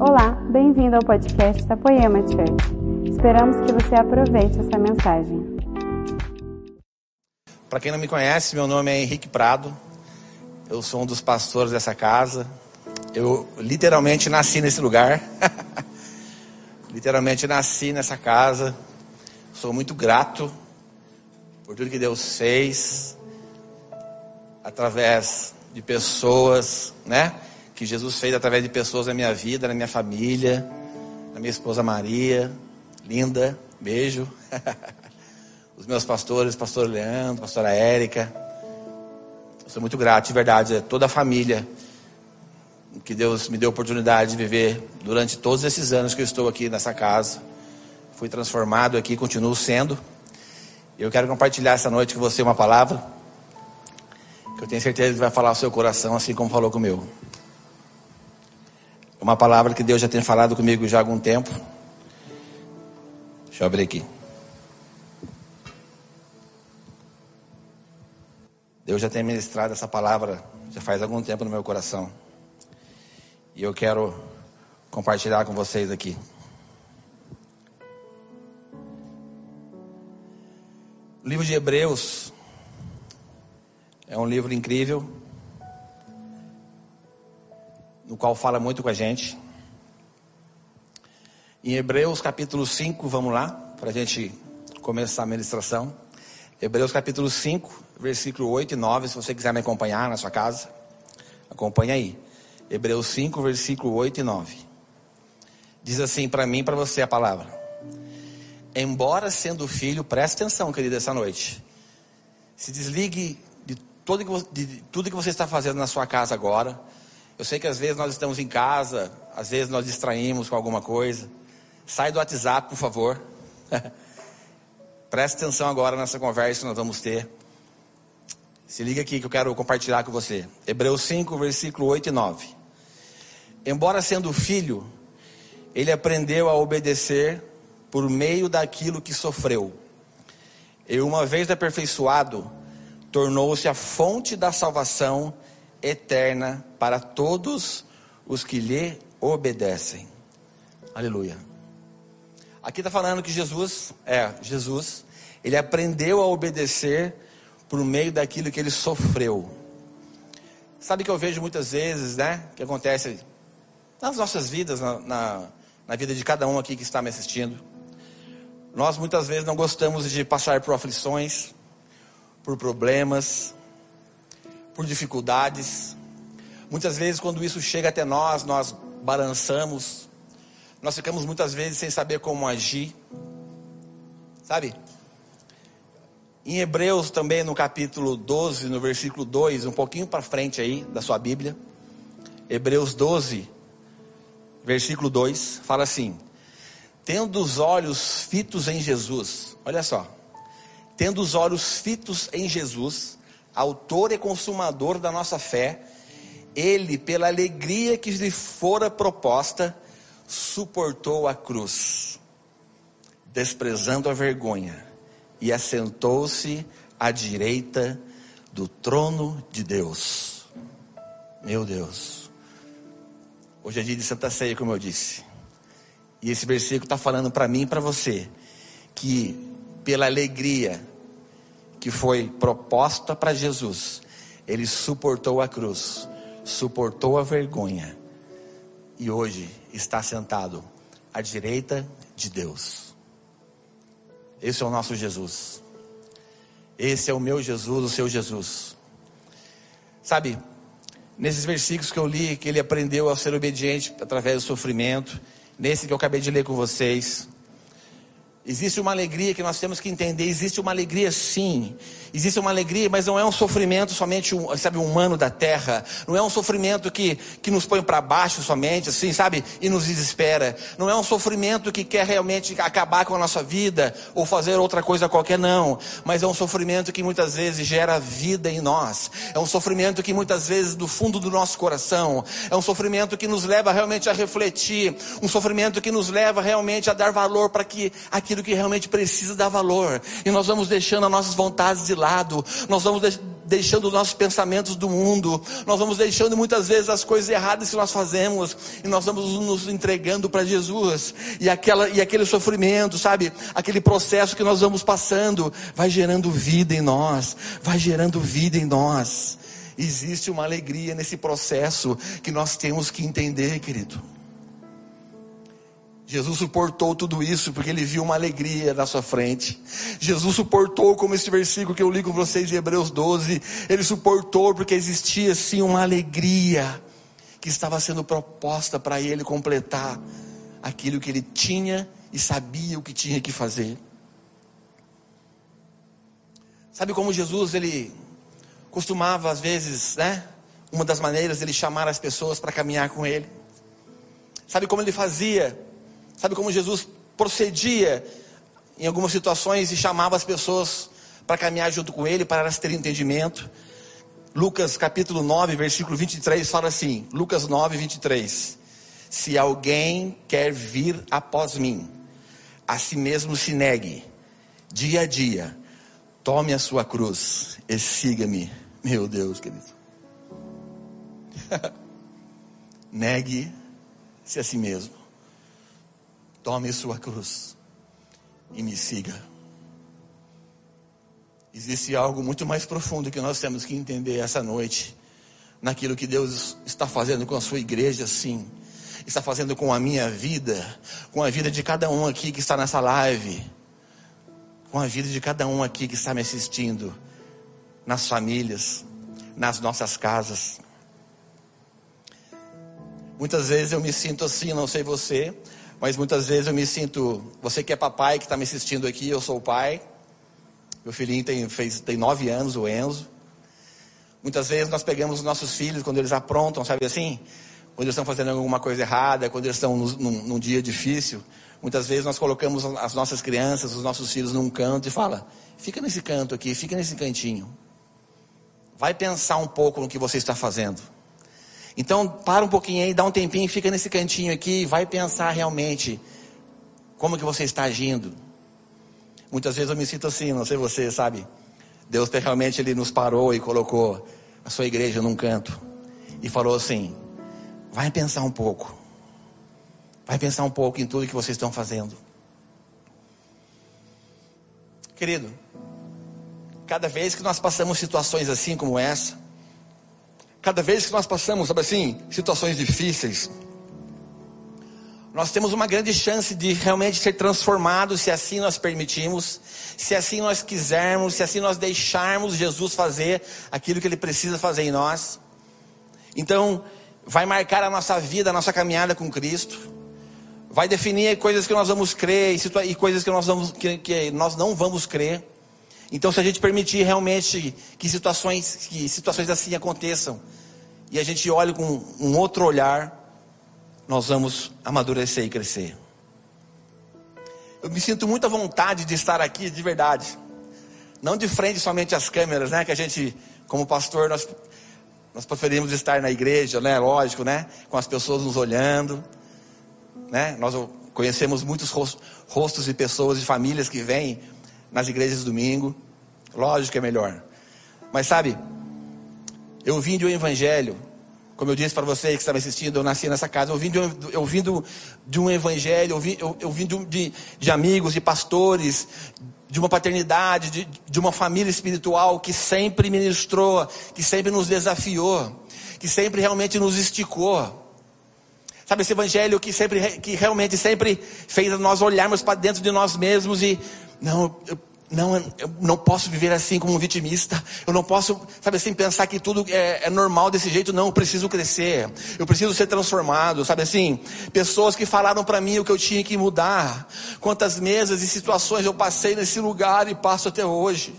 Olá, bem-vindo ao podcast da Poema Church. Esperamos que você aproveite essa mensagem. Para quem não me conhece, meu nome é Henrique Prado. Eu sou um dos pastores dessa casa. Eu literalmente nasci nesse lugar. literalmente nasci nessa casa. Sou muito grato por tudo que Deus fez através de pessoas, né? Que Jesus fez através de pessoas na minha vida, na minha família, na minha esposa Maria, linda, beijo. Os meus pastores, pastor Leandro, pastora Érica. Sou muito grato, de verdade, a toda a família que Deus me deu a oportunidade de viver durante todos esses anos que eu estou aqui nessa casa. Fui transformado aqui, continuo sendo. Eu quero compartilhar essa noite com você uma palavra que eu tenho certeza que vai falar ao seu coração, assim como falou com o meu. Uma palavra que Deus já tem falado comigo já há algum tempo. Deixa eu abrir aqui. Deus já tem ministrado essa palavra já faz algum tempo no meu coração. E eu quero compartilhar com vocês aqui. O livro de Hebreus é um livro incrível, no qual fala muito com a gente. Em Hebreus capítulo 5, vamos lá, para a gente começar a ministração. Hebreus capítulo 5, versículo 8 e 9, se você quiser me acompanhar na sua casa, acompanha aí. Hebreus 5, versículo 8 e 9. Diz assim para mim e para você a palavra. Embora sendo filho, preste atenção, querida, essa noite. Se desligue de, todo, de tudo que você está fazendo na sua casa agora. Eu sei que às vezes nós estamos em casa, às vezes nós distraímos com alguma coisa. Sai do WhatsApp, por favor. Preste atenção agora nessa conversa que nós vamos ter. Se liga aqui que eu quero compartilhar com você. Hebreus 5, versículo 8 e 9. Embora sendo filho, ele aprendeu a obedecer por meio daquilo que sofreu. E uma vez aperfeiçoado, tornou-se a fonte da salvação eterna para todos os que lhe obedecem. Aleluia. Aqui está falando que Jesus, é, Jesus, ele aprendeu a obedecer por meio daquilo que ele sofreu. Sabe que eu vejo muitas vezes, né? Que acontece nas nossas vidas, na, na, na vida de cada um aqui que está me assistindo. Nós muitas vezes não gostamos de passar por aflições, por problemas, por dificuldades. Muitas vezes, quando isso chega até nós, nós balançamos, nós ficamos muitas vezes sem saber como agir, sabe? Em Hebreus também, no capítulo 12, no versículo 2, um pouquinho para frente aí da sua Bíblia. Hebreus 12, versículo 2, fala assim: Tendo os olhos fitos em Jesus, olha só, tendo os olhos fitos em Jesus, autor e consumador da nossa fé, ele, pela alegria que lhe fora proposta, suportou a cruz, desprezando a vergonha e assentou-se à direita do trono de Deus. Meu Deus. Hoje é dia de Santa Ceia, como eu disse. E esse versículo está falando para mim e para você que pela alegria que foi proposta para Jesus, ele suportou a cruz, suportou a vergonha e hoje está sentado à direita de Deus. Esse é o nosso Jesus. Esse é o meu Jesus, o seu Jesus. Sabe, nesses versículos que eu li, que ele aprendeu a ser obediente através do sofrimento, nesse que eu acabei de ler com vocês, Existe uma alegria que nós temos que entender. Existe uma alegria, sim. Existe uma alegria, mas não é um sofrimento somente, sabe, humano da terra. Não é um sofrimento que, que nos põe para baixo somente, assim, sabe, e nos desespera. Não é um sofrimento que quer realmente acabar com a nossa vida ou fazer outra coisa qualquer, não. Mas é um sofrimento que muitas vezes gera vida em nós. É um sofrimento que muitas vezes do fundo do nosso coração. É um sofrimento que nos leva realmente a refletir. Um sofrimento que nos leva realmente a dar valor para que aquilo que realmente precisa dar valor. E nós vamos deixando as nossas vontades de lado, nós vamos deixando nossos pensamentos do mundo, nós vamos deixando muitas vezes as coisas erradas que nós fazemos, e nós vamos nos entregando para Jesus, e, aquela, e aquele sofrimento, sabe, aquele processo que nós vamos passando, vai gerando vida em nós, vai gerando vida em nós. Existe uma alegria nesse processo que nós temos que entender, querido. Jesus suportou tudo isso porque ele viu uma alegria na sua frente. Jesus suportou, como esse versículo que eu li com vocês em Hebreus 12, ele suportou porque existia sim uma alegria que estava sendo proposta para ele completar aquilo que ele tinha e sabia o que tinha que fazer. Sabe como Jesus ele costumava às vezes, né? Uma das maneiras dele chamar as pessoas para caminhar com ele. Sabe como ele fazia? Sabe como Jesus procedia em algumas situações e chamava as pessoas para caminhar junto com ele, para elas terem entendimento? Lucas capítulo 9, versículo 23 fala assim: Lucas 9, 23. Se alguém quer vir após mim, a si mesmo se negue, dia a dia, tome a sua cruz e siga-me. Meu Deus, querido. Negue-se a si mesmo. Tome sua cruz e me siga. Existe algo muito mais profundo que nós temos que entender essa noite, naquilo que Deus está fazendo com a sua igreja, sim, está fazendo com a minha vida, com a vida de cada um aqui que está nessa live, com a vida de cada um aqui que está me assistindo, nas famílias, nas nossas casas. Muitas vezes eu me sinto assim, não sei você, mas muitas vezes eu me sinto, você que é papai que está me assistindo aqui, eu sou o pai. Meu filhinho tem, fez, tem nove anos, o Enzo. Muitas vezes nós pegamos os nossos filhos quando eles aprontam, sabe assim? Quando eles estão fazendo alguma coisa errada, quando eles estão num, num dia difícil. Muitas vezes nós colocamos as nossas crianças, os nossos filhos num canto e fala: fica nesse canto aqui, fica nesse cantinho. Vai pensar um pouco no que você está fazendo. Então, para um pouquinho aí, dá um tempinho, fica nesse cantinho aqui, vai pensar realmente como que você está agindo. Muitas vezes eu me sinto assim, não sei você, sabe? Deus realmente ele nos parou e colocou a sua igreja num canto e falou assim: vai pensar um pouco. Vai pensar um pouco em tudo que vocês estão fazendo. Querido, cada vez que nós passamos situações assim como essa, Cada vez que nós passamos, sabe assim, situações difíceis, nós temos uma grande chance de realmente ser transformados, se assim nós permitimos, se assim nós quisermos, se assim nós deixarmos Jesus fazer aquilo que Ele precisa fazer em nós. Então, vai marcar a nossa vida, a nossa caminhada com Cristo, vai definir coisas que nós vamos crer e, coisas que nós, vamos, que, que nós não vamos crer. Então, se a gente permitir realmente que situações, que situações assim aconteçam, e a gente olhe com um outro olhar, nós vamos amadurecer e crescer. Eu me sinto muita vontade de estar aqui, de verdade. Não de frente somente às câmeras, né? Que a gente, como pastor, nós, nós preferimos estar na igreja, né? Lógico, né? Com as pessoas nos olhando, né? Nós conhecemos muitos rostos e pessoas e famílias que vêm nas igrejas domingo. Lógico que é melhor. Mas sabe, eu vim de um evangelho, como eu disse para você que estava assistindo, eu nasci nessa casa, eu vim de um, eu vim de um evangelho, eu vim, eu, eu vim de, de, de, amigos, de pastores, de uma paternidade, de, de uma família espiritual que sempre ministrou, que sempre nos desafiou, que sempre realmente nos esticou. Sabe, esse evangelho que, sempre, que realmente sempre fez nós olharmos para dentro de nós mesmos e, não, eu não, eu não posso viver assim como um vitimista. Eu não posso, sabe assim, pensar que tudo é, é, normal desse jeito. Não, eu preciso crescer. Eu preciso ser transformado. Sabe assim, pessoas que falaram para mim o que eu tinha que mudar. Quantas mesas e situações eu passei nesse lugar e passo até hoje.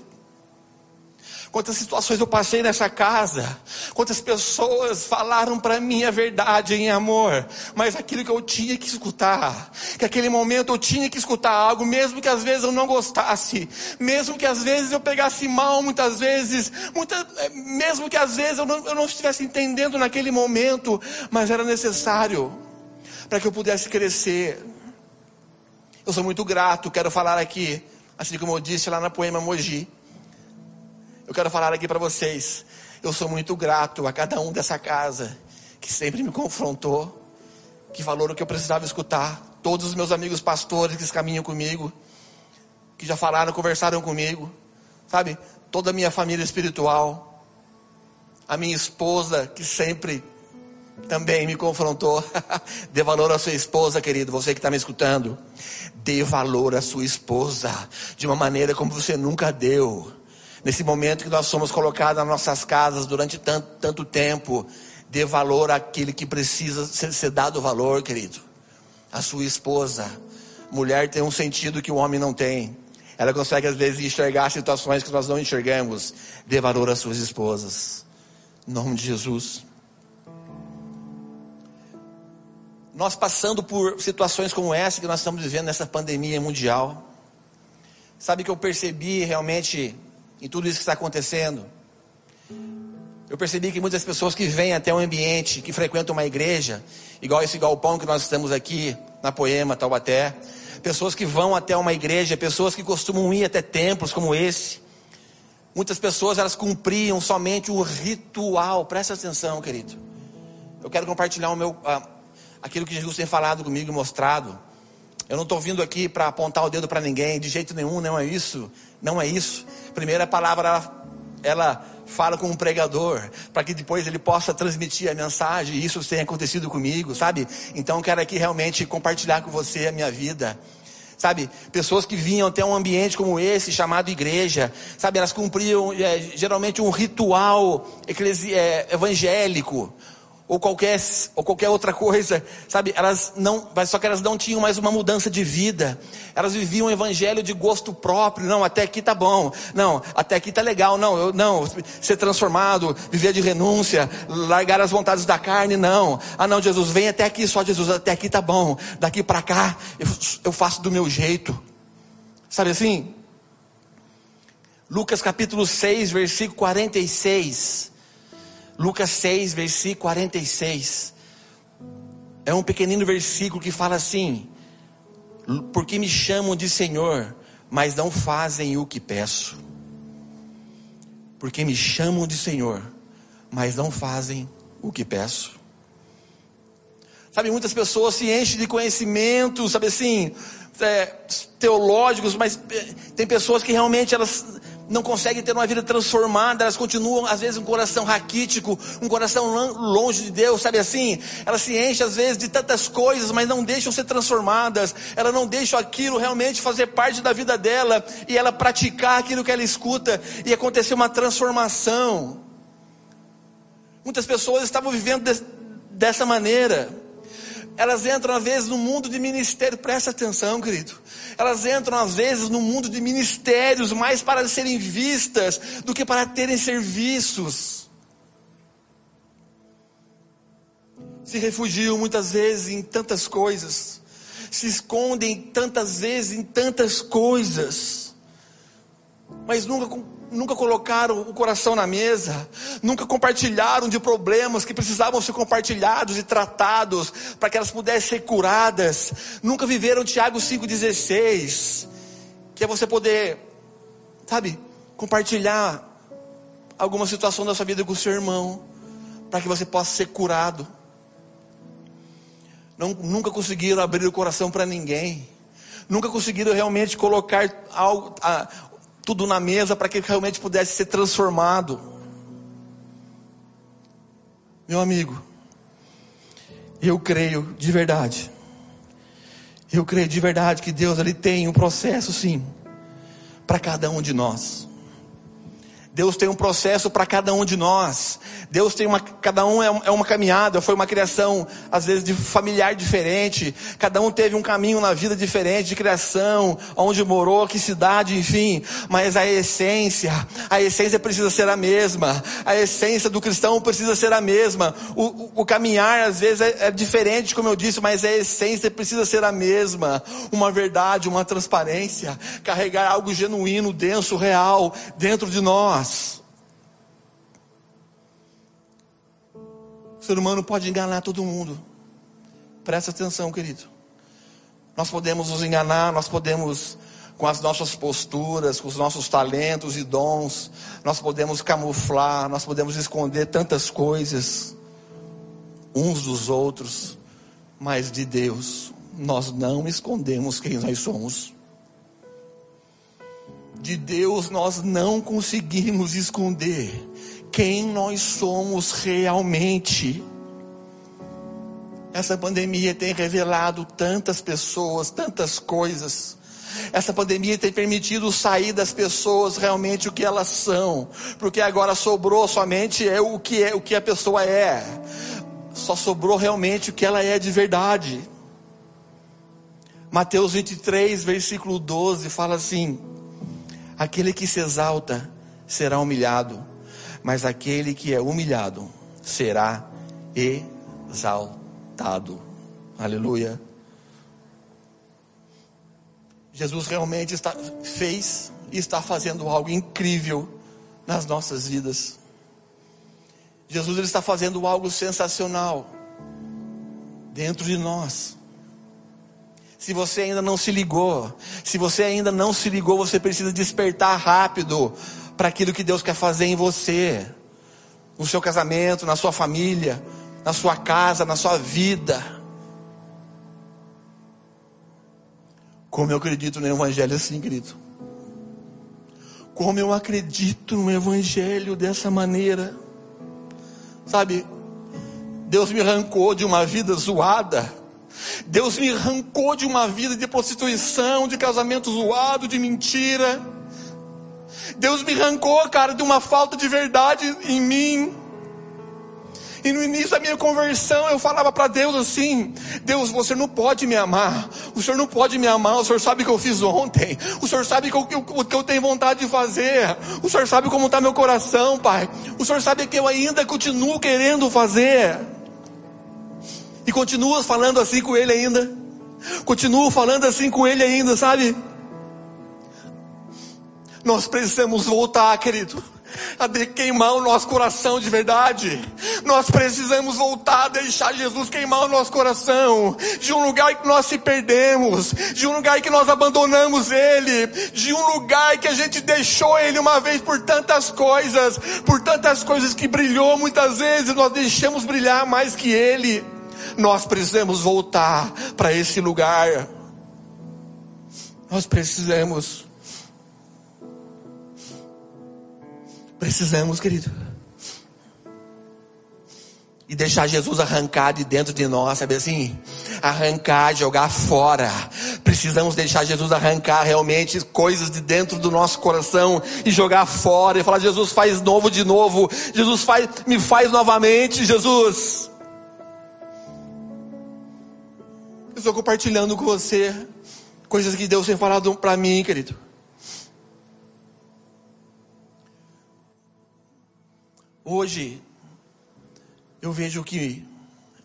Quantas situações eu passei nessa casa, quantas pessoas falaram para mim a verdade em amor, mas aquilo que eu tinha que escutar, que aquele momento eu tinha que escutar algo, mesmo que às vezes eu não gostasse, mesmo que às vezes eu pegasse mal, muitas vezes, muita, é, mesmo que às vezes eu não, eu não estivesse entendendo naquele momento, mas era necessário para que eu pudesse crescer. Eu sou muito grato, quero falar aqui, assim como eu disse lá na poema Mogi Eu quero falar aqui para vocês. Eu sou muito grato a cada um dessa casa que sempre me confrontou, que falou o que eu precisava escutar. Todos os meus amigos pastores que caminham comigo, que já falaram, conversaram comigo, sabe? Toda a minha família espiritual, a minha esposa que sempre também me confrontou. Dê valor à sua esposa, querido, você que está me escutando. Dê valor à sua esposa de uma maneira como você nunca deu. Nesse momento que nós somos colocados nas nossas casas durante tanto, tanto tempo, dê valor àquele que precisa ser, ser dado valor, querido. A sua esposa. Mulher tem um sentido que o homem não tem. Ela consegue às vezes enxergar situações que nós não enxergamos. Dê valor às suas esposas. Em nome de Jesus. Nós passando por situações como essa que nós estamos vivendo nessa pandemia mundial. Sabe que eu percebi realmente em tudo isso que está acontecendo? Eu percebi que muitas pessoas que vêm até um ambiente, que frequentam uma igreja, igual esse galpão que nós estamos aqui na Poema, Taubaté, pessoas que vão até uma igreja, pessoas que costumam ir até templos como esse. Muitas pessoas elas cumpriam somente o ritual. Presta atenção, querido. Eu quero compartilhar o meu, ah, aquilo que Jesus tem falado comigo e mostrado. Eu não estou vindo aqui para apontar o dedo para ninguém, de jeito nenhum, não é isso. Não é isso. Primeira palavra, ela, ela fala com um pregador, para que depois ele possa transmitir a mensagem, e isso tem acontecido comigo, sabe? Então quero aqui realmente compartilhar com você a minha vida. Sabe, pessoas que vinham até um ambiente como esse, chamado igreja, sabe, elas cumpriam é, geralmente um ritual eclesi- é, evangélico, ou qualquer, ou qualquer outra coisa, sabe? Elas não, só que elas não tinham mais uma mudança de vida. Elas viviam um evangelho de gosto próprio. Não, até aqui tá bom. Não, até aqui tá legal. Não, eu, não, ser transformado, viver de renúncia, largar as vontades da carne, não. Ah, não, Jesus, vem até aqui só, Jesus, até aqui tá bom. Daqui para cá, eu, eu faço do meu jeito. Sabe assim? Lucas capítulo 6, versículo 46. Lucas 6, versículo 46. É um pequenino versículo que fala assim: Porque me chamam de Senhor, mas não fazem o que peço. Porque me chamam de Senhor, mas não fazem o que peço. Sabe, muitas pessoas se enchem de conhecimento, sabe assim, é, teológicos, mas é, tem pessoas que realmente elas não conseguem ter uma vida transformada, elas continuam, às vezes, um coração raquítico, um coração longe de Deus, sabe assim? Elas se enchem, às vezes, de tantas coisas, mas não deixam ser transformadas, elas não deixam aquilo realmente fazer parte da vida dela, e ela praticar aquilo que ela escuta, e acontecer uma transformação. Muitas pessoas estavam vivendo de, dessa maneira, elas entram às vezes no mundo de ministério, presta atenção, querido. Elas entram às vezes no mundo de ministérios mais para serem vistas do que para terem serviços. Se refugiam muitas vezes em tantas coisas, se escondem tantas vezes em tantas coisas, mas nunca nunca colocaram o coração na mesa, nunca compartilharam de problemas que precisavam ser compartilhados e tratados para que elas pudessem ser curadas, nunca viveram Tiago 5,16, que é você poder, sabe, compartilhar alguma situação da sua vida com o seu irmão, para que você possa ser curado. Não, nunca conseguiram abrir o coração para ninguém nunca conseguiram realmente colocar algo, tudo na mesa para que realmente pudesse ser transformado. Meu amigo, eu creio de verdade. Eu creio de verdade que Deus ele tem um processo sim para cada um de nós. Deus tem um processo para cada um de nós. Deus tem uma, cada um é, é uma caminhada, foi uma criação, às vezes, de familiar diferente. Cada um teve um caminho na vida diferente, de criação, onde morou, que cidade, enfim. Mas a essência, a essência precisa ser a mesma. A essência do cristão precisa ser a mesma. O, o, o caminhar, às vezes, é, é diferente, como eu disse, mas a essência precisa ser a mesma. Uma verdade, uma transparência. Carregar algo genuíno, denso, real, dentro de nós. O ser humano pode enganar todo mundo. Presta atenção, querido. Nós podemos nos enganar, nós podemos com as nossas posturas, com os nossos talentos e dons, nós podemos camuflar, nós podemos esconder tantas coisas uns dos outros, mas de Deus nós não escondemos quem nós somos. De Deus nós não conseguimos esconder quem nós somos realmente. Essa pandemia tem revelado tantas pessoas, tantas coisas. Essa pandemia tem permitido sair das pessoas realmente o que elas são, porque agora sobrou somente é o que é o que a pessoa é. Só sobrou realmente o que ela é de verdade. Mateus 23, versículo 12 fala assim: Aquele que se exalta será humilhado, mas aquele que é humilhado será exaltado. Aleluia. Jesus realmente está, fez e está fazendo algo incrível nas nossas vidas. Jesus ele está fazendo algo sensacional dentro de nós. Se você ainda não se ligou, se você ainda não se ligou, você precisa despertar rápido para aquilo que Deus quer fazer em você, no seu casamento, na sua família, na sua casa, na sua vida. Como eu acredito no Evangelho assim, querido. Como eu acredito no Evangelho dessa maneira. Sabe, Deus me arrancou de uma vida zoada Deus me arrancou de uma vida de prostituição, de casamento zoado, de mentira. Deus me arrancou, cara, de uma falta de verdade em mim. E no início da minha conversão eu falava para Deus assim: Deus, você não pode me amar. O Senhor não pode me amar. O Senhor sabe o que eu fiz ontem. O Senhor sabe o que eu, que eu tenho vontade de fazer. O Senhor sabe como está meu coração, Pai. O Senhor sabe que eu ainda continuo querendo fazer. E continuo falando assim com ele ainda. Continuo falando assim com ele ainda, sabe? Nós precisamos voltar, querido a de queimar o nosso coração de verdade. Nós precisamos voltar a deixar Jesus queimar o nosso coração, de um lugar que nós se perdemos, de um lugar que nós abandonamos Ele, de um lugar que a gente deixou Ele uma vez por tantas coisas, por tantas coisas que brilhou muitas vezes, nós deixamos brilhar mais que Ele. Nós precisamos voltar para esse lugar. Nós precisamos Precisamos, querido. E deixar Jesus arrancar de dentro de nós, sabe assim? Arrancar, jogar fora. Precisamos deixar Jesus arrancar realmente coisas de dentro do nosso coração e jogar fora. E falar: Jesus, faz novo de novo. Jesus, faz, me faz novamente, Jesus. Eu estou compartilhando com você coisas que Deus tem falado para mim, querido. Hoje, eu vejo que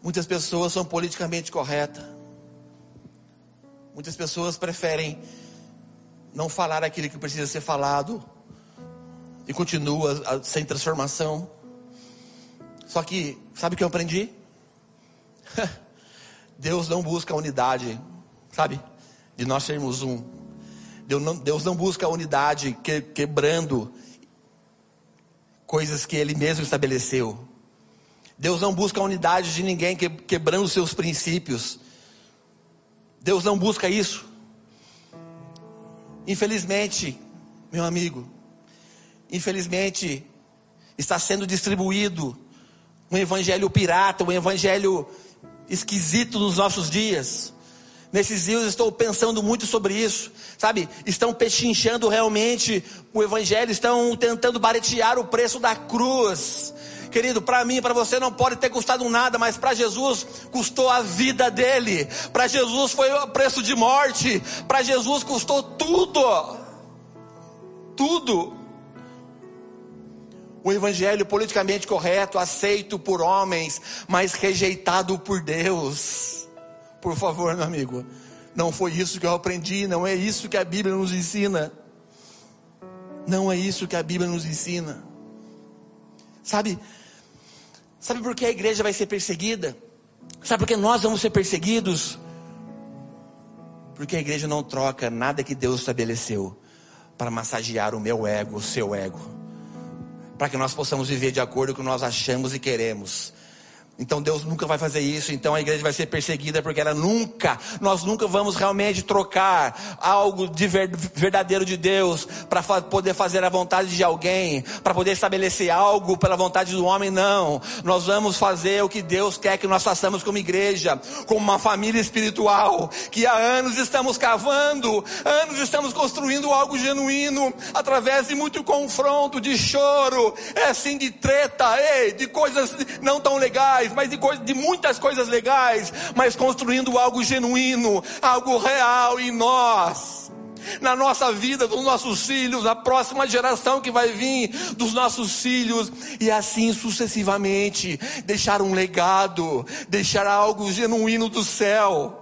muitas pessoas são politicamente corretas. Muitas pessoas preferem não falar aquilo que precisa ser falado e continua sem transformação. Só que, sabe o que eu aprendi? Deus não busca a unidade, sabe? De nós sermos um. Deus não, Deus não busca a unidade que, quebrando coisas que ele mesmo estabeleceu. Deus não busca a unidade de ninguém que, quebrando seus princípios. Deus não busca isso. Infelizmente, meu amigo, infelizmente está sendo distribuído um evangelho pirata, um evangelho esquisito nos nossos dias. Nesses dias estou pensando muito sobre isso, sabe? Estão pechinchando realmente o Evangelho, estão tentando baretear o preço da cruz. Querido, para mim, para você não pode ter custado nada, mas para Jesus custou a vida dele. Para Jesus foi o preço de morte. Para Jesus custou tudo. Tudo. O evangelho politicamente correto, aceito por homens, mas rejeitado por Deus. Por favor, meu amigo. Não foi isso que eu aprendi, não é isso que a Bíblia nos ensina. Não é isso que a Bíblia nos ensina. Sabe? Sabe por que a igreja vai ser perseguida? Sabe por que nós vamos ser perseguidos? Porque a igreja não troca nada que Deus estabeleceu para massagear o meu ego, o seu ego. Para que nós possamos viver de acordo com o que nós achamos e queremos. Então Deus nunca vai fazer isso, então a igreja vai ser perseguida porque ela nunca, nós nunca vamos realmente trocar algo de verdadeiro de Deus para fa poder fazer a vontade de alguém, para poder estabelecer algo pela vontade do homem, não. Nós vamos fazer o que Deus quer que nós façamos como igreja, como uma família espiritual, que há anos estamos cavando, anos estamos construindo algo genuíno, através de muito confronto, de choro, é assim de treta, ei, de coisas não tão legais legais, mas de, de muitas coisas legais, mas construindo algo genuíno, algo real em nós. Na nossa vida, dos nossos filhos, a próxima geração que vai vir, dos nossos filhos, e assim sucessivamente, deixar um legado, deixar algo genuíno do céu.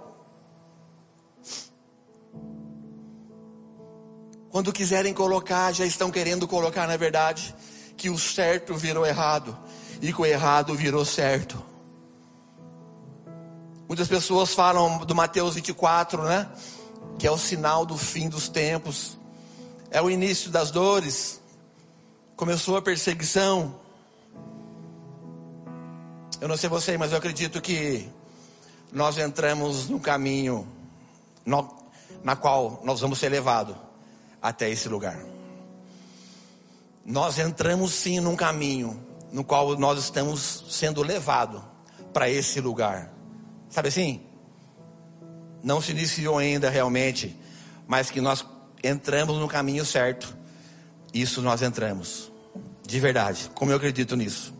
Quando quiserem colocar, já estão querendo colocar, na verdade, que o certo virou errado e que o errado virou certo. Muitas pessoas falam do Mateus 24, né? Que é o sinal do fim dos tempos, é o início das dores, começou a perseguição. Eu não sei você, mas eu acredito que nós entramos no caminho no, na qual nós vamos ser levados até esse lugar. Nós entramos sim num caminho no qual nós estamos sendo levados para esse lugar. Sabe assim? Não se iniciou ainda realmente, mas que nós entramos no caminho certo. Isso nós entramos. De verdade, como eu acredito nisso.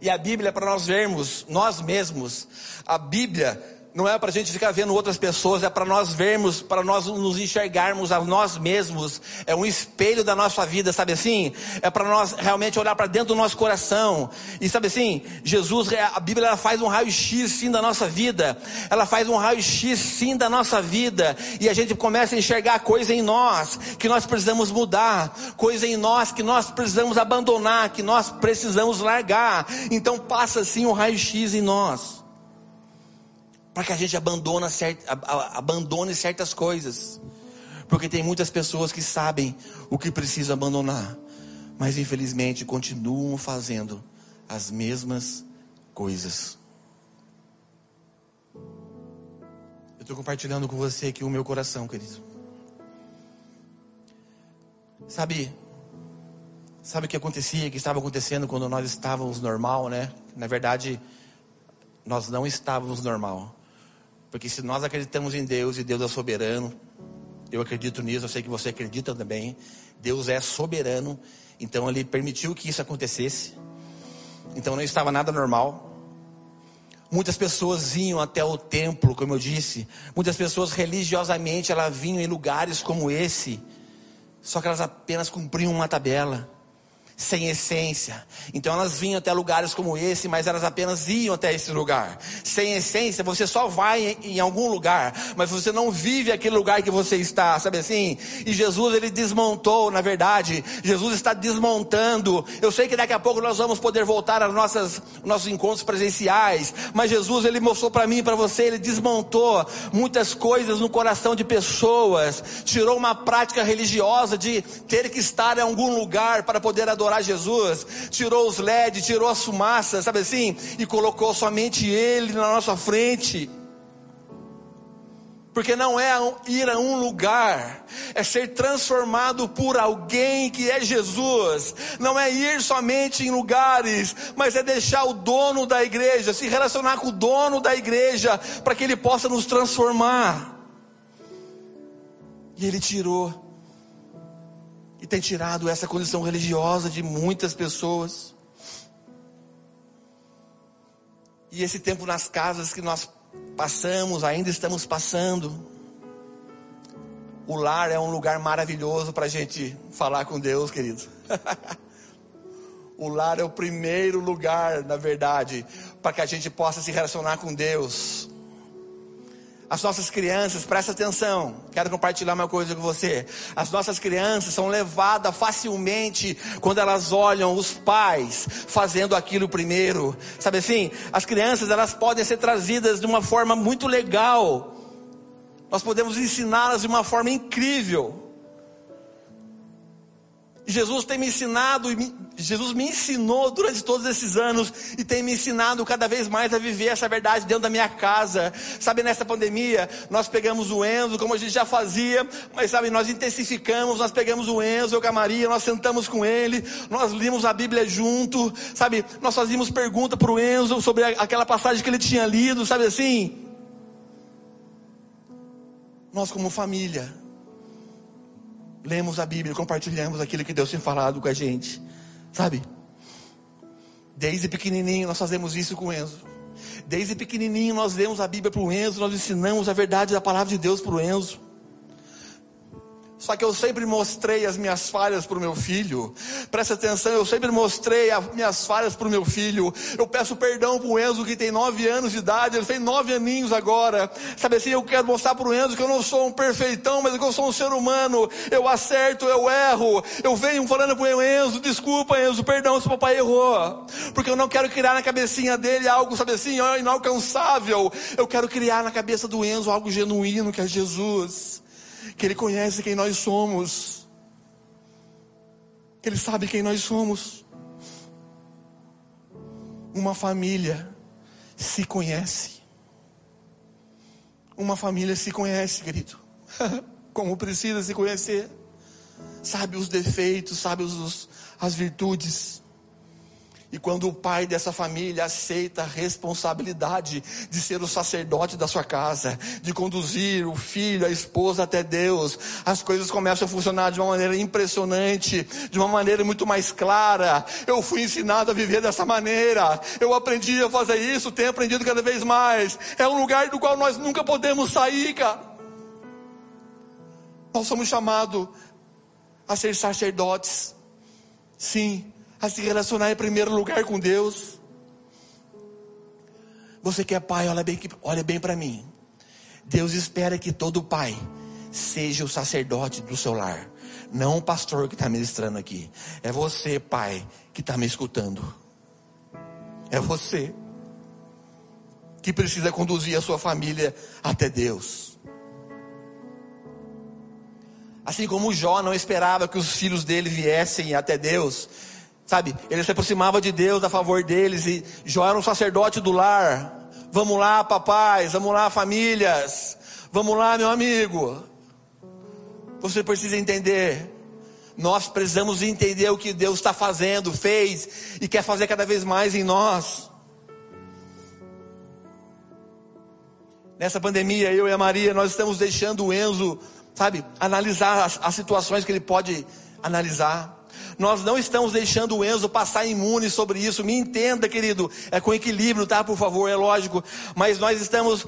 E a Bíblia é para nós vermos nós mesmos. A Bíblia não é para a gente ficar vendo outras pessoas, é para nós vermos, para nós nos enxergarmos a nós mesmos. É um espelho da nossa vida, sabe assim? É para nós realmente olhar para dentro do nosso coração. E sabe assim? Jesus, a Bíblia ela faz um raio-x sim da nossa vida. Ela faz um raio-x sim da nossa vida. E a gente começa a enxergar coisa em nós que nós precisamos mudar, coisa em nós que nós precisamos abandonar, que nós precisamos largar. Então passa assim um raio-x em nós para que a gente abandone, abandone certas coisas. Porque tem muitas pessoas que sabem o que precisa abandonar, mas infelizmente continuam fazendo as mesmas coisas. Eu estou compartilhando com você aqui o meu coração, querido. Sabe, sabe o que acontecia, que estava acontecendo quando nós estávamos normal, né? Na verdade, nós não estávamos normal. Porque se nós acreditamos em Deus e Deus é soberano, eu acredito nisso, eu sei que você acredita também. Deus é soberano, então Ele permitiu que isso acontecesse. Então não estava nada normal. Muitas pessoas iam até o templo, como eu disse. Muitas pessoas religiosamente elas vinham em lugares como esse. Só que elas apenas cumpriam uma tabela sem essência. Então elas vinham até lugares como esse, mas elas apenas iam até esse lugar. Sem essência, você só vai em, algum lugar, mas você não vive aquele lugar que você está, sabe assim? E Jesus ele desmontou, na verdade, Jesus está desmontando. Eu sei que daqui a pouco nós vamos poder voltar aos nossas, nossos encontros presenciais, mas Jesus ele mostrou para mim para você, ele desmontou muitas coisas no coração de pessoas, tirou uma prática religiosa de ter que estar em algum lugar para poder adorar adorar Jesus, tirou os LEDs, tirou as fumaças, sabe assim, e colocou somente Ele na nossa frente. Porque não é ir a um lugar, é ser transformado por alguém que é Jesus. Não é ir somente em lugares, mas é deixar o dono da igreja, se relacionar com o dono da igreja, para que ele possa nos transformar. E ele tirou e tem tirado essa condição religiosa de muitas pessoas. E esse tempo nas casas que nós passamos, ainda estamos passando. O lar é um lugar maravilhoso para a gente falar com Deus, querido. o lar é o primeiro lugar, na verdade, para que a gente possa se relacionar com Deus. As nossas crianças, presta atenção, quero compartilhar uma coisa com você. As nossas crianças são levadas facilmente quando elas olham os pais fazendo aquilo primeiro. Sabe assim? As crianças, elas podem ser trazidas de uma forma muito legal Nós podemos ensiná-las de uma forma incrível. Jesus tem me ensinado, Jesus me ensinou durante todos esses anos e tem me ensinado cada vez mais a viver essa verdade dentro da minha casa. Sabe, nessa pandemia, nós pegamos o Enzo, como a gente já fazia, mas sabe, nós intensificamos, nós pegamos o Enzo, eu com a Maria, nós sentamos com ele, nós limos a Bíblia junto, sabe, nós fazíamos pergunta para o Enzo sobre aquela passagem que ele tinha lido, sabe assim? Nós como família, lemos a Bíblia, compartilhamos aquilo que Deus tem falado com a gente, sabe? Desde pequenininho nós fazemos isso com o Enzo. Desde pequenininho nós lemos a Bíblia para o Enzo, nós ensinamos a verdade da palavra de Deus para o Enzo. Só que eu sempre mostrei as minhas falhas para o meu filho. Presta atenção, eu sempre mostrei as minhas falhas para o meu filho. Eu peço perdão para o Enzo que tem nove anos de idade, ele tem nove aninhos agora. Sabe assim, eu quero mostrar para o Enzo que eu não sou um perfeitão, mas que eu sou um ser humano. Eu acerto, eu erro. Eu venho falando para o Enzo, desculpa Enzo, perdão se o papai errou. Porque eu não quero criar na cabecinha dele algo, sabe assim, inalcançável. Eu quero criar na cabeça do Enzo algo genuíno que é Jesus que Ele conhece quem nós somos, que Ele sabe quem nós somos. Uma família se conhece. Uma família se conhece, querido. Como precisa se conhecer. Sabe os defeitos, sabe os, as virtudes. E quando o pai dessa família aceita a responsabilidade de ser o sacerdote da sua casa, de conduzir o filho, a esposa até Deus, as coisas começam a funcionar de uma maneira impressionante, de uma maneira muito mais clara. Eu fui ensinado a viver dessa maneira, eu aprendi a fazer isso, tenho aprendido cada vez mais. É um lugar do qual nós nunca podemos sair, cara. Nós somos chamados a ser sacerdotes. Sim, a se relacionar em primeiro lugar com Deus. Você que é pai, olha bem, olha bem para mim. Deus espera que todo pai seja o sacerdote do seu lar. Não o pastor que está ministrando aqui. É você, pai, que está me escutando. É você que precisa conduzir a sua família até Deus. Assim como Jó não esperava que os filhos dele viessem até Deus, Sabe, ele se aproximava de Deus a favor deles e Jó era um sacerdote do lar. Vamos lá, papais, vamos lá, famílias. Vamos lá, meu amigo. Você precisa entender. Nós precisamos entender o que Deus está fazendo, fez e quer fazer cada vez mais em nós. Nessa pandemia, eu e a Maria, nós estamos deixando o Enzo, sabe, analisar as, as situações que ele pode analisar. Nós não estamos deixando o Enzo passar imune sobre isso. Me entenda, querido. É com equilíbrio, tá? Por favor, é lógico. Mas nós estamos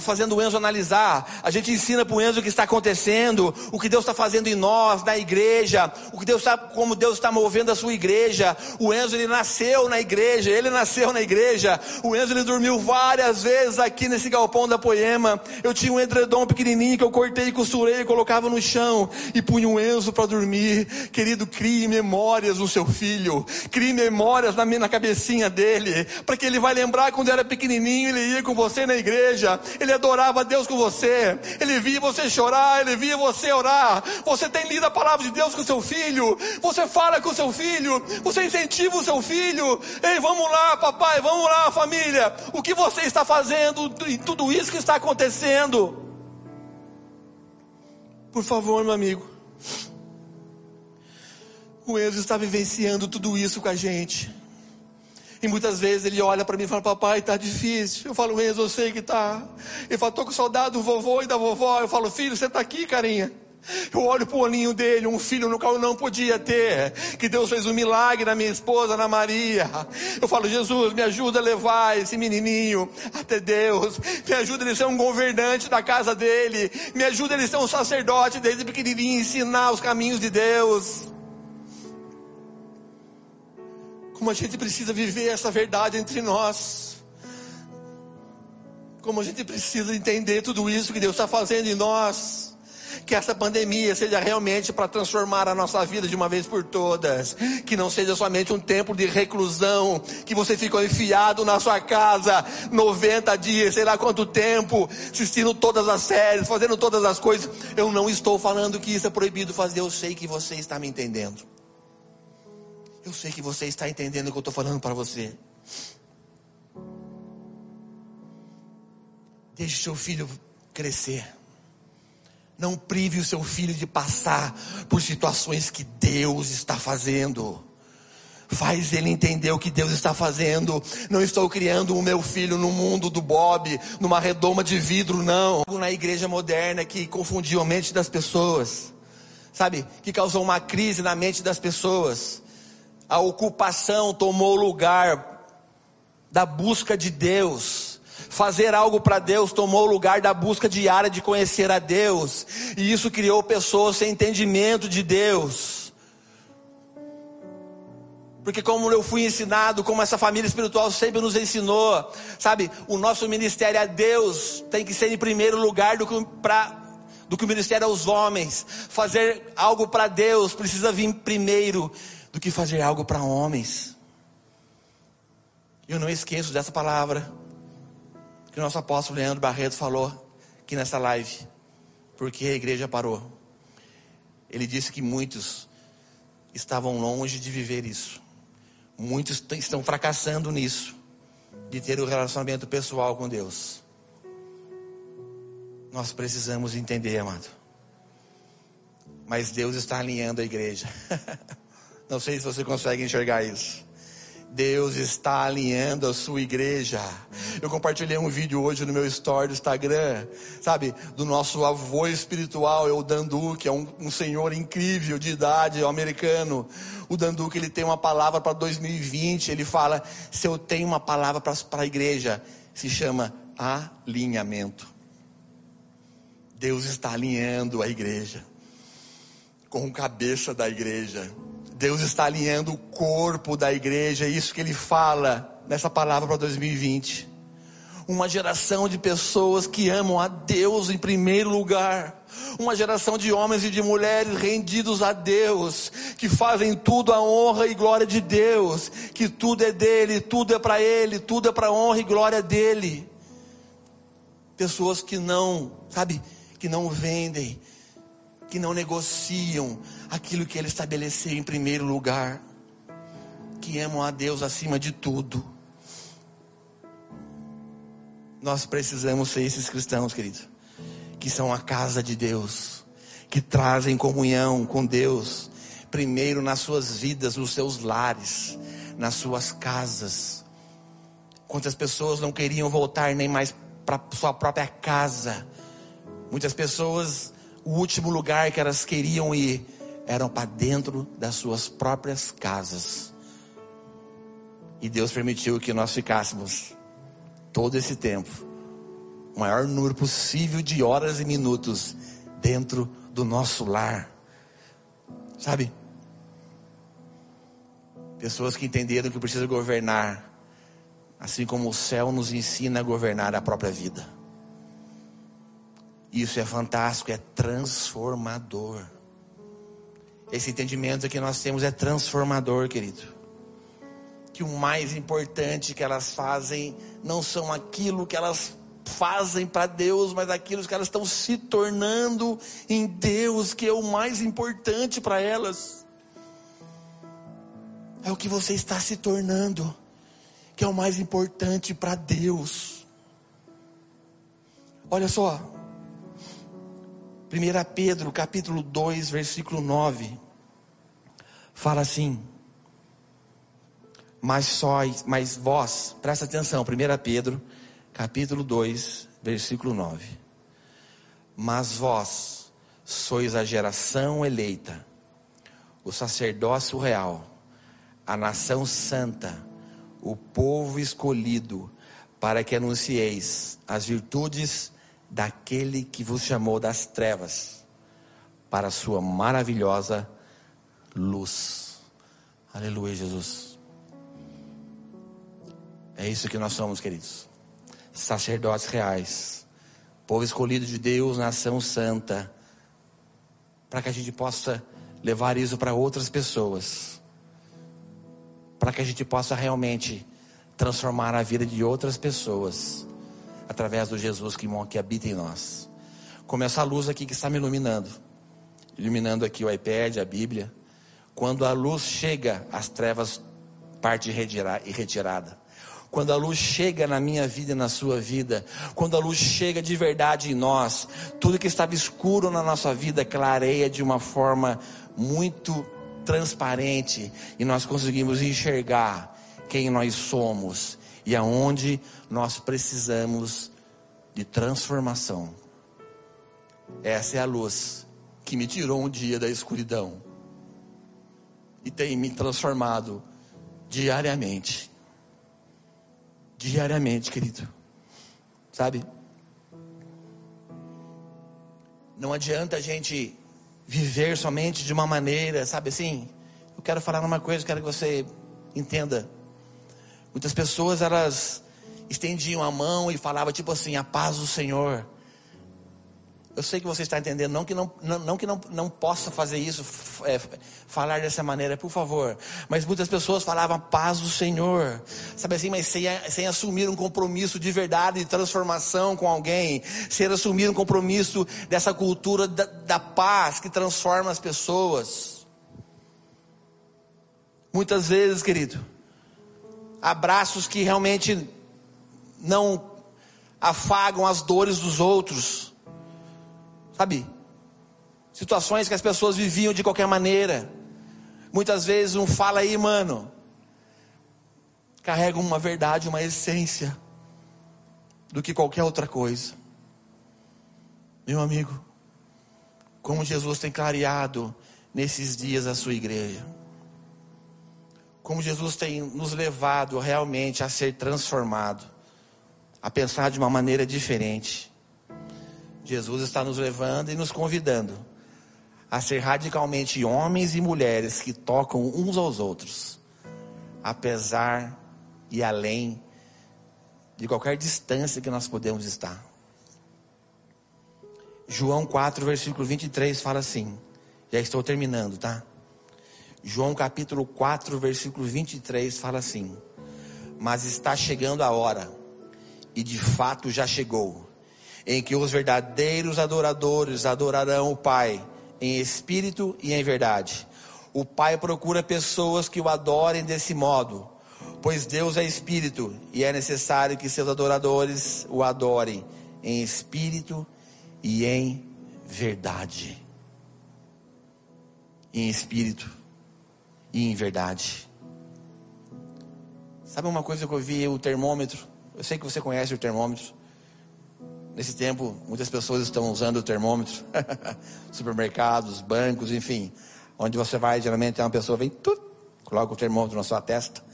fazendo o Enzo analisar. A gente ensina para o Enzo o que está acontecendo, o que Deus está fazendo em nós, na igreja, o que Deus está, como Deus está movendo a sua igreja. O Enzo ele nasceu na igreja, ele nasceu na igreja. O Enzo ele dormiu várias vezes aqui nesse galpão da Poema. Eu tinha um edredom pequenininho que eu cortei, costurei, colocava no chão e punha o Enzo para dormir. Querido, crie memórias no seu filho, crie memórias na, na cabecinha dele, para que ele vai lembrar quando era pequenininho, ele ia com você na igreja, ele adorava Deus com você, ele via você chorar, ele via você orar, você tem lido a palavra de Deus com seu filho, você fala com seu filho, você incentiva o seu filho, ei, vamos lá, papai, vamos lá, família, o que você está fazendo em tudo isso que está acontecendo? Por favor, meu amigo. O Enzo está vivenciando tudo isso com a gente. E muitas vezes ele olha para mim e fala: Papai, está difícil. Eu falo: Enzo, eu sei que está. Ele fala: Estou com saudade do vovô e da vovó. Eu falo: Filho, você está aqui, carinha. Eu olho para o olhinho dele, um filho no qual eu não podia ter. Que Deus fez um milagre na minha esposa, na Maria. Eu falo, Jesus, me ajuda a levar esse menininho até Deus. Me ajuda ele a ser um governante da casa dele. Me ajuda ele a ser um sacerdote desde pequenininho, ensinar os caminhos de Deus. Como a gente precisa viver essa verdade entre nós. Como a gente precisa entender tudo isso que Deus está fazendo em nós. Que essa pandemia seja realmente para transformar a nossa vida de uma vez por todas. Que não seja somente um tempo de reclusão, que você ficou enfiado na sua casa 90 dias, sei lá quanto tempo, assistindo todas as séries, fazendo todas as coisas. Eu não estou falando que isso é proibido fazer, eu sei que você está me entendendo. Eu sei que você está entendendo o que eu estou falando para você. Deixe seu filho crescer. Não prive o seu filho de passar por situações que Deus está fazendo. Faz ele entender o que Deus está fazendo. Não estou criando o meu filho no mundo do Bob, numa redoma de vidro, não. Na igreja moderna que confundiu a mente das pessoas, sabe? Que causou uma crise na mente das pessoas. A ocupação tomou lugar da busca de Deus Fazer algo para Deus tomou lugar da busca diária de conhecer a Deus, e isso criou pessoas sem entendimento de Deus. Porque como eu fui ensinado, como essa família espiritual sempre nos ensinou, sabe, o nosso ministério a Deus tem que ser em primeiro lugar do que para do que o ministério aos homens. Fazer algo para Deus precisa vir primeiro do que fazer algo para homens. Eu não esqueço dessa palavra que o nosso apóstolo Leandro Barreto falou aqui nessa live, porque a igreja parou. Ele disse que muitos estavam longe de viver isso. Muitos estão fracassando nisso, de ter o um relacionamento pessoal com Deus. Nós precisamos entender, amado. Mas Deus está alinhando a igreja. Não sei se você consegue enxergar isso. Deus está alinhando a sua igreja. Eu compartilhei um vídeo hoje no meu story do Instagram, sabe, do nosso avô espiritual, é o Dandu, que é um, um senhor incrível de idade, um americano. O Dandu, que ele tem uma palavra para 2020, ele fala: se eu tenho uma palavra para a igreja, se chama alinhamento. Deus está alinhando a igreja com o cabeça da igreja. Deus está alinhando o corpo da igreja, é isso que ele fala nessa palavra para 2020. Uma geração de pessoas que amam a Deus em primeiro lugar. Uma geração de homens e de mulheres rendidos a Deus, que fazem tudo a honra e glória de Deus, que tudo é dele, tudo é para ele, tudo é para honra e glória dele. Pessoas que não, sabe, que não vendem, que não negociam aquilo que Ele estabeleceu em primeiro lugar, que amam a Deus acima de tudo. Nós precisamos ser esses cristãos, querido, que são a casa de Deus, que trazem comunhão com Deus, primeiro nas suas vidas, nos seus lares, nas suas casas. Quantas pessoas não queriam voltar nem mais para sua própria casa? Muitas pessoas o último lugar que elas queriam ir eram para dentro das suas próprias casas. E Deus permitiu que nós ficássemos todo esse tempo, o maior número possível de horas e minutos dentro do nosso lar. Sabe? Pessoas que entenderam que precisa governar, assim como o céu nos ensina a governar a própria vida. Isso é fantástico, é transformador. Esse entendimento que nós temos é transformador, querido. Que o mais importante que elas fazem não são aquilo que elas fazem para Deus, mas aquilo que elas estão se tornando em Deus, que é o mais importante para elas. É o que você está se tornando, que é o mais importante para Deus. Olha só, 1 Pedro, capítulo 2, versículo 9, fala assim: Mas sóis, mas vós, presta atenção, 1 Pedro, capítulo 2, versículo 9. Mas vós sois a geração eleita, o sacerdócio real, a nação santa, o povo escolhido, para que anuncieis as virtudes daquele que vos chamou das trevas para a sua maravilhosa luz. Aleluia, Jesus. É isso que nós somos, queridos. Sacerdotes reais, povo escolhido de Deus, nação santa, para que a gente possa levar isso para outras pessoas, para que a gente possa realmente transformar a vida de outras pessoas através do Jesus que, que habita em nós. Como essa luz aqui que está me iluminando, iluminando aqui o iPad, a Bíblia. Quando a luz chega, as trevas parte e retirada. Quando a luz chega na minha vida e na sua vida, quando a luz chega de verdade em nós, tudo que estava escuro na nossa vida clareia de uma forma muito transparente e nós conseguimos enxergar quem nós somos e aonde nós precisamos de transformação. Essa é a luz que me tirou um dia da escuridão e tem me transformado diariamente. Diariamente, querido. Sabe? Não adianta a gente viver somente de uma maneira, sabe assim? Eu quero falar uma coisa, quero que você entenda. Muitas pessoas elas estendiam a mão e falavam tipo assim: "A paz do Senhor". Eu sei que você está entendendo, não que não, não, não que não, não possa fazer isso, é, falar dessa maneira, por favor. Mas muitas pessoas falavam paz do Senhor, sabe assim, mas sem, sem assumir um compromisso de verdade, de transformação com alguém, sem assumir um compromisso dessa cultura da, da paz que transforma as pessoas. Muitas vezes, querido, abraços que realmente não afagam as dores dos outros Sabe? Situações que as pessoas viviam de qualquer maneira. Muitas vezes um fala aí, mano, carrega uma verdade, uma essência do que qualquer outra coisa. Meu amigo, como Jesus tem clareado nesses dias a sua igreja. Como Jesus tem nos levado realmente a ser transformado, a pensar de uma maneira diferente. Jesus está nos levando e nos convidando a ser radicalmente homens e mulheres que tocam uns aos outros, apesar e além de qualquer distância que nós podemos estar. João 4, versículo 23 fala assim: já estou terminando, tá? João capítulo 4, versículo 23 fala assim: Mas está chegando a hora, e de fato já chegou em que os verdadeiros adoradores adorarão o Pai em espírito e em verdade. O Pai procura pessoas que o adorem desse modo, pois Deus é espírito e é necessário que seus adoradores o adorem em espírito e em verdade. Em espírito e em verdade. Sabe uma coisa que eu vi o termômetro? Eu sei que você conhece o termômetro. Nesse tempo, muitas pessoas estão usando o termômetro, supermercados, bancos, enfim, onde você vai, geralmente uma pessoa vem, tut, coloca o termômetro na sua testa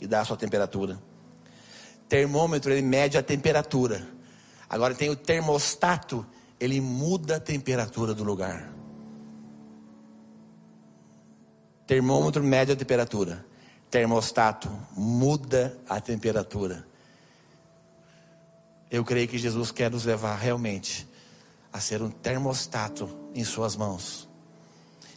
e dá a sua temperatura. Termômetro, ele mede a temperatura. Agora tem o termostato, ele muda a temperatura do lugar. Termômetro mede a temperatura. Termostato muda a temperatura. Eu creio que Jesus quer nos levar realmente a ser um termostato em Suas mãos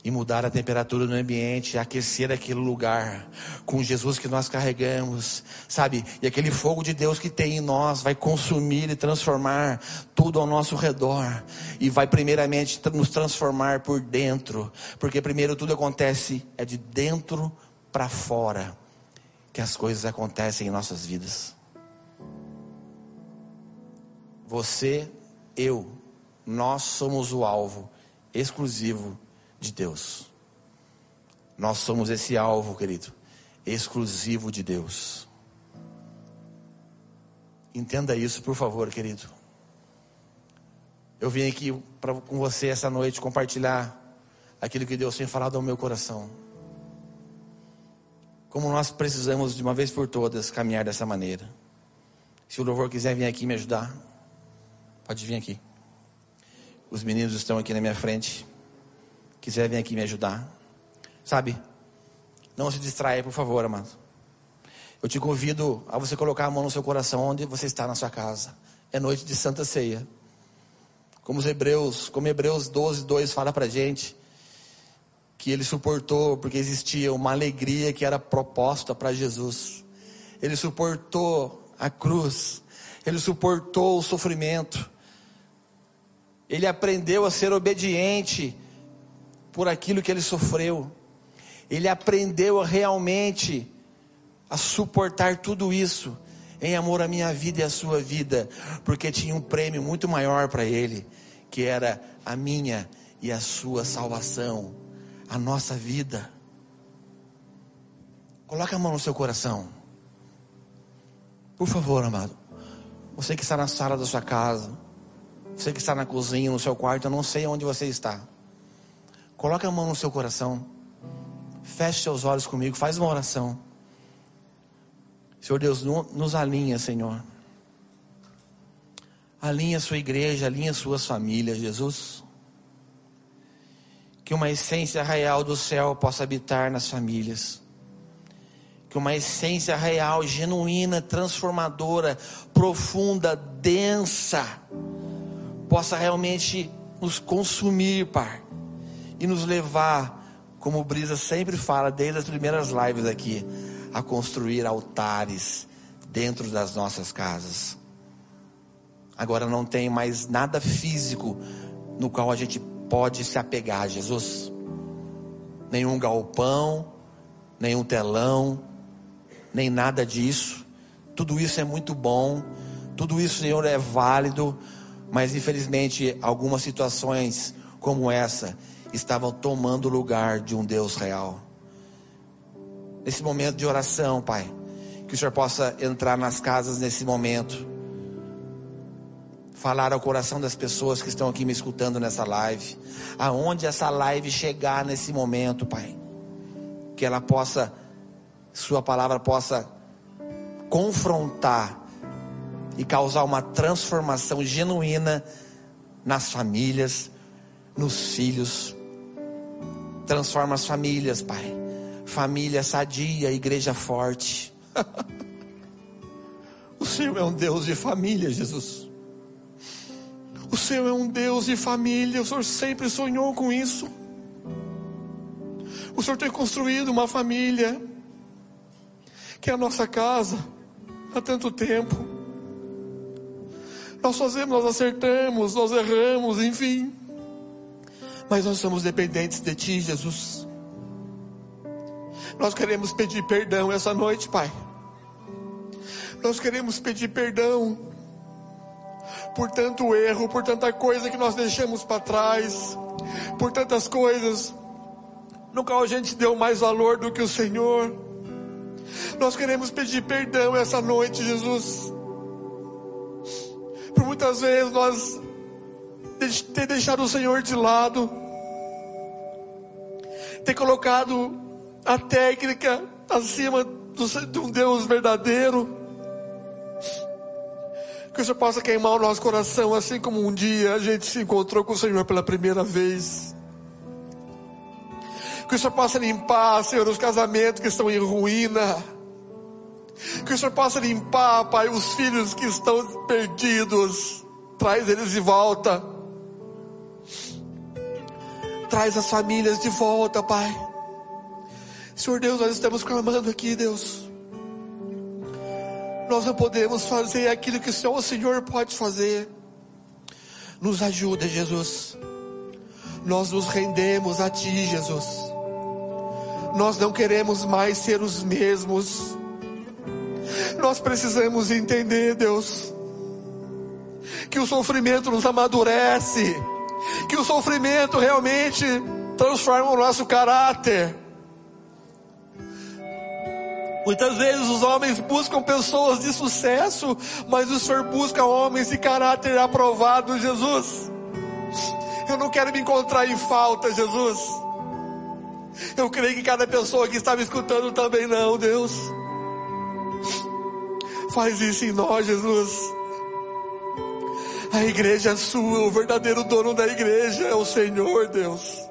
e mudar a temperatura do ambiente, aquecer aquele lugar com Jesus que nós carregamos, sabe? E aquele fogo de Deus que tem em nós vai consumir e transformar tudo ao nosso redor e vai primeiramente nos transformar por dentro, porque primeiro tudo acontece é de dentro para fora que as coisas acontecem em nossas vidas. Você, eu, nós somos o alvo exclusivo de Deus. Nós somos esse alvo, querido, exclusivo de Deus. Entenda isso, por favor, querido. Eu vim aqui pra, com você essa noite compartilhar aquilo que Deus tem falado ao meu coração. Como nós precisamos, de uma vez por todas, caminhar dessa maneira. Se o louvor quiser vir aqui me ajudar. Pode vir aqui. Os meninos estão aqui na minha frente. Quiser vir aqui me ajudar. Sabe? Não se distraia, por favor, amado. Eu te convido a você colocar a mão no seu coração onde você está na sua casa. É noite de Santa Ceia. Como os Hebreus, como Hebreus 12, 2 fala pra gente. que ele suportou porque existia uma alegria que era proposta para Jesus. Ele suportou a cruz, ele suportou o sofrimento, ele aprendeu a ser obediente por aquilo que ele sofreu, ele aprendeu realmente a suportar tudo isso em amor à minha vida e à sua vida, porque tinha um prêmio muito maior para ele, que era a minha e a sua salvação, a nossa vida. Coloque a mão no seu coração. Por favor, amado. Você que está na sala da sua casa, você que está na cozinha, no seu quarto, eu não sei onde você está. Coloque a mão no seu coração. Feche seus olhos comigo, faz uma oração. Senhor Deus, nos alinha, Senhor. Alinha a sua igreja, alinha suas famílias, Jesus. Que uma essência real do céu possa habitar nas famílias. Que uma essência real, genuína, transformadora, profunda, densa, possa realmente nos consumir, Pai, e nos levar, como o Brisa sempre fala, desde as primeiras lives aqui, a construir altares dentro das nossas casas. Agora não tem mais nada físico no qual a gente pode se apegar a Jesus. Nenhum galpão, nenhum telão, nem nada disso. Tudo isso é muito bom, tudo isso, Senhor, é válido, mas infelizmente algumas situações como essa estavam tomando o lugar de um Deus real nesse momento de oração, Pai. Que o Senhor possa entrar nas casas nesse momento. Falar ao coração das pessoas que estão aqui me escutando nessa live. Aonde essa live chegar nesse momento, Pai. Que ela possa, Sua palavra possa confrontar e causar uma transformação genuína nas famílias, nos filhos. Transforma as famílias, Pai família sadia, igreja forte. o Senhor é um Deus de família, Jesus. O Senhor é um Deus de família, o Senhor sempre sonhou com isso. O Senhor tem construído uma família, que é a nossa casa, há tanto tempo. Nós fazemos, nós acertamos, nós erramos, enfim. Mas nós somos dependentes de Ti, Jesus. Nós queremos pedir perdão essa noite, Pai. Nós queremos pedir perdão por tanto erro, por tanta coisa que nós deixamos para trás, por tantas coisas no qual a gente deu mais valor do que o Senhor. Nós queremos pedir perdão essa noite, Jesus. Por muitas vezes nós ter deixado o Senhor de lado, ter colocado a técnica acima do, de um Deus verdadeiro. Que o Senhor possa queimar o nosso coração, assim como um dia a gente se encontrou com o Senhor pela primeira vez. Que o Senhor possa limpar, Senhor, os casamentos que estão em ruína. Que o Senhor possa limpar, Pai, os filhos que estão perdidos. Traz eles de volta. Traz as famílias de volta, Pai. Senhor Deus, nós estamos clamando aqui, Deus. Nós não podemos fazer aquilo que só o Senhor pode fazer. Nos ajuda, Jesus. Nós nos rendemos a Ti, Jesus. Nós não queremos mais ser os mesmos. Nós precisamos entender, Deus, que o sofrimento nos amadurece, que o sofrimento realmente transforma o nosso caráter. Muitas vezes os homens buscam pessoas de sucesso, mas o Senhor busca homens de caráter aprovado, Jesus. Eu não quero me encontrar em falta, Jesus. Eu creio que cada pessoa que está me escutando também não, Deus. Faz isso em nós, Jesus. A igreja é sua, o verdadeiro dono da igreja é o Senhor, Deus.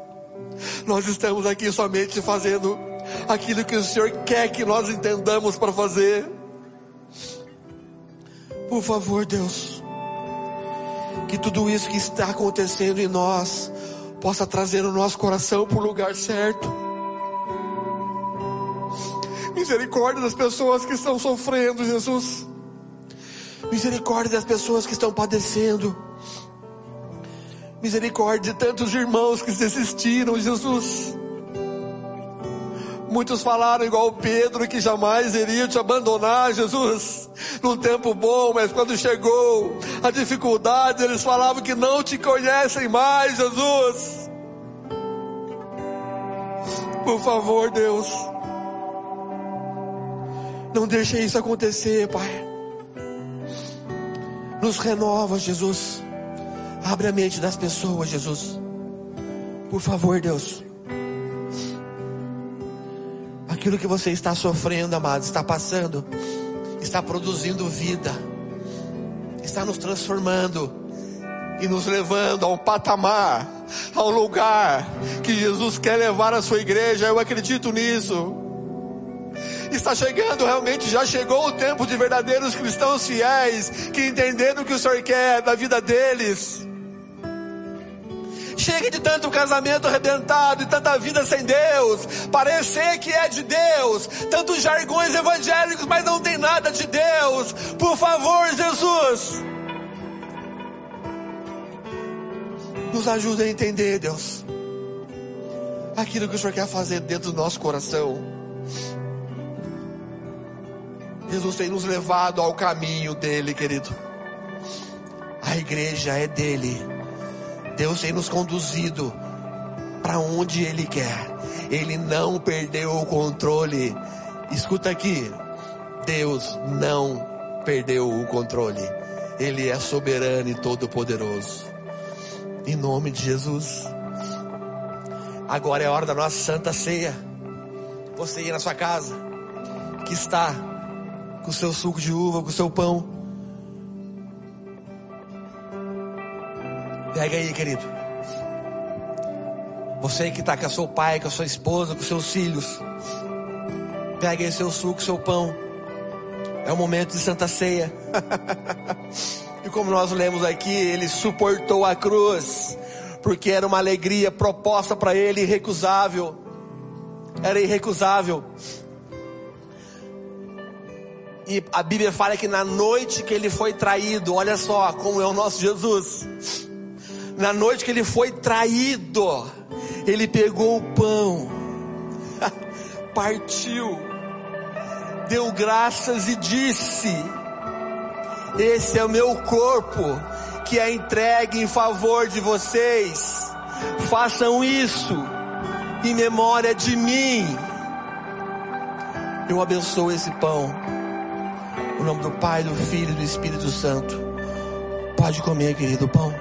Nós estamos aqui somente fazendo aquilo que o Senhor quer que nós entendamos para fazer. Por favor, Deus, que tudo isso que está acontecendo em nós possa trazer o nosso coração para o lugar certo. Misericórdia das pessoas que estão sofrendo, Jesus. Misericórdia das pessoas que estão padecendo. Misericórdia de tantos irmãos que desistiram, Jesus. Muitos falaram igual Pedro que jamais iriam te abandonar, Jesus, num tempo bom, mas quando chegou a dificuldade, eles falavam que não te conhecem mais, Jesus. Por favor, Deus, não deixe isso acontecer, Pai. Nos renova, Jesus. Abre a mente das pessoas, Jesus. Por favor, Deus. Aquilo que você está sofrendo, amado, está passando, está produzindo vida, está nos transformando e nos levando a um patamar, a um lugar que Jesus quer levar a sua igreja. Eu acredito nisso. Está chegando, realmente já chegou o tempo de verdadeiros cristãos fiéis que entenderam o que o Senhor quer da vida deles. Chega de tanto casamento arrebentado e tanta vida sem Deus, parecer que é de Deus, tantos jargões evangélicos, mas não tem nada de Deus. Por favor, Jesus, nos ajude a entender, Deus, aquilo que o Senhor quer fazer dentro do nosso coração. Jesus tem nos levado ao caminho dele, querido. A igreja é dele. Deus tem nos conduzido para onde Ele quer. Ele não perdeu o controle. Escuta aqui, Deus não perdeu o controle. Ele é soberano e todo-poderoso. Em nome de Jesus. Agora é a hora da nossa santa ceia. Você ir na sua casa, que está com o seu suco de uva, com o seu pão Pega aí, querido. Você que está com seu pai, com a sua esposa, com seus filhos. Pega aí seu suco, seu pão. É o momento de Santa Ceia. e como nós lemos aqui, ele suportou a cruz, porque era uma alegria proposta para ele irrecusável. Era irrecusável. E a Bíblia fala que na noite que ele foi traído, olha só como é o nosso Jesus na noite que ele foi traído, ele pegou o pão, partiu, deu graças e disse: Esse é o meu corpo que é entregue em favor de vocês. Façam isso em memória de mim. Eu abençoo esse pão. Em nome do Pai, do Filho e do Espírito Santo. Pode comer, querido pão.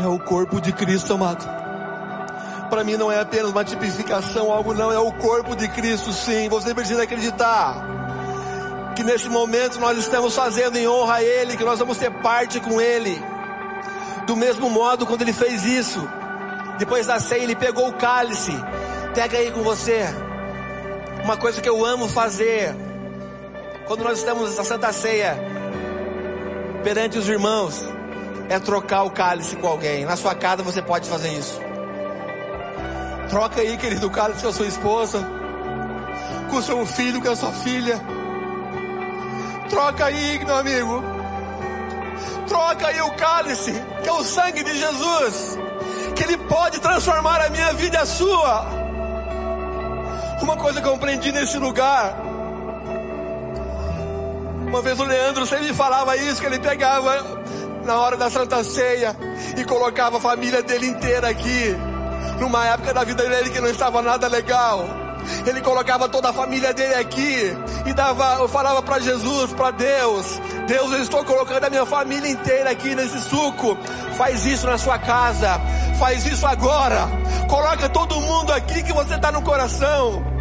É o corpo de Cristo, amado. Para mim não é apenas uma tipificação, algo não, é o corpo de Cristo, sim. Você precisa acreditar que nesse momento nós estamos fazendo em honra a Ele, que nós vamos ter parte com Ele. Do mesmo modo, quando Ele fez isso, depois da ceia, Ele pegou o cálice. Pega aí com você. Uma coisa que eu amo fazer, quando nós estamos na Santa Ceia, perante os irmãos, é trocar o cálice com alguém. Na sua casa você pode fazer isso. Troca aí, querido, o cálice com a sua esposa, com o seu filho, com a sua filha. Troca aí, meu amigo. Troca aí o cálice, que é o sangue de Jesus, que Ele pode transformar a minha vida e a sua. Uma coisa que eu aprendi nesse lugar. Uma vez o Leandro sempre falava isso, que ele pegava na hora da Santa Ceia e colocava a família dele inteira aqui. Numa época da vida dele que não estava nada legal. Ele colocava toda a família dele aqui e dava, eu falava para Jesus, para Deus, Deus, eu estou colocando a minha família inteira aqui nesse suco. Faz isso na sua casa, faz isso agora. Coloca todo mundo aqui que você está no coração.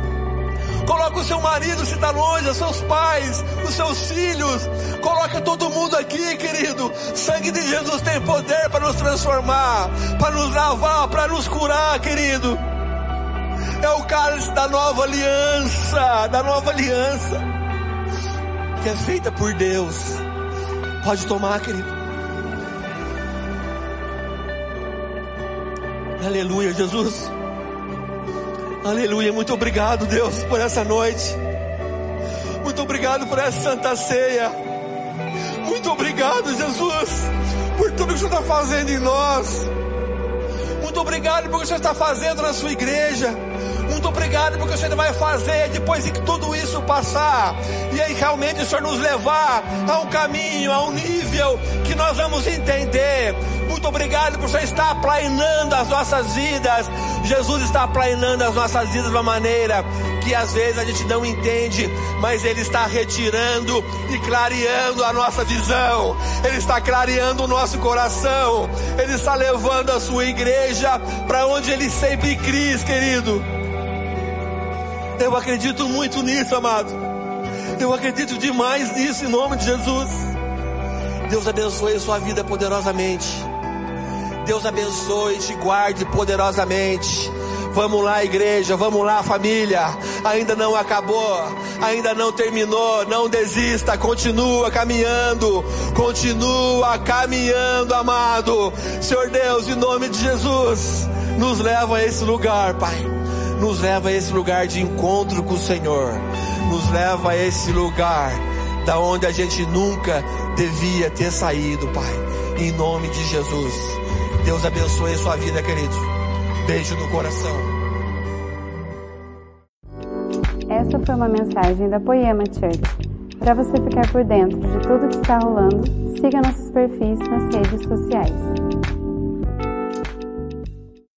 Coloca o seu marido se está longe, os seus pais, os seus filhos. Coloca todo mundo aqui, querido. Sangue de Jesus tem poder para nos transformar, para nos lavar, para nos curar, querido. É o cálice da nova aliança, da nova aliança, que é feita por Deus, Pode tomar, querido. Aleluia, Jesus. Aleluia. Muito obrigado, Deus, por essa noite. Muito obrigado por essa santa ceia. Muito obrigado, Jesus, por tudo que o Senhor está fazendo em nós. Muito obrigado por o que o Senhor está fazendo na sua igreja. Muito obrigado porque o Senhor vai fazer depois de que tudo isso passar. E aí realmente o Senhor nos levar a um caminho, a um nível que nós vamos entender. Muito obrigado por Senhor estar aplainando as nossas vidas. Jesus está aplainando as nossas vidas de uma maneira que às vezes a gente não entende, mas Ele está retirando e clareando a nossa visão, Ele está clareando o nosso coração, Ele está levando a sua igreja para onde Ele sempre quis, querido. Eu acredito muito nisso, amado. Eu acredito demais nisso em nome de Jesus. Deus abençoe sua vida poderosamente. Deus abençoe e te guarde poderosamente. Vamos lá, igreja, vamos lá, família. Ainda não acabou, ainda não terminou. Não desista, continua caminhando, continua caminhando, amado. Senhor Deus, em nome de Jesus, nos leva a esse lugar, Pai. Nos leva a esse lugar de encontro com o Senhor. Nos leva a esse lugar da onde a gente nunca devia ter saído, Pai. Em nome de Jesus. Deus abençoe a sua vida, querido. Beijo no coração. Essa foi uma mensagem da Poema Church. Para você ficar por dentro de tudo que está rolando, siga nossos perfis nas redes sociais.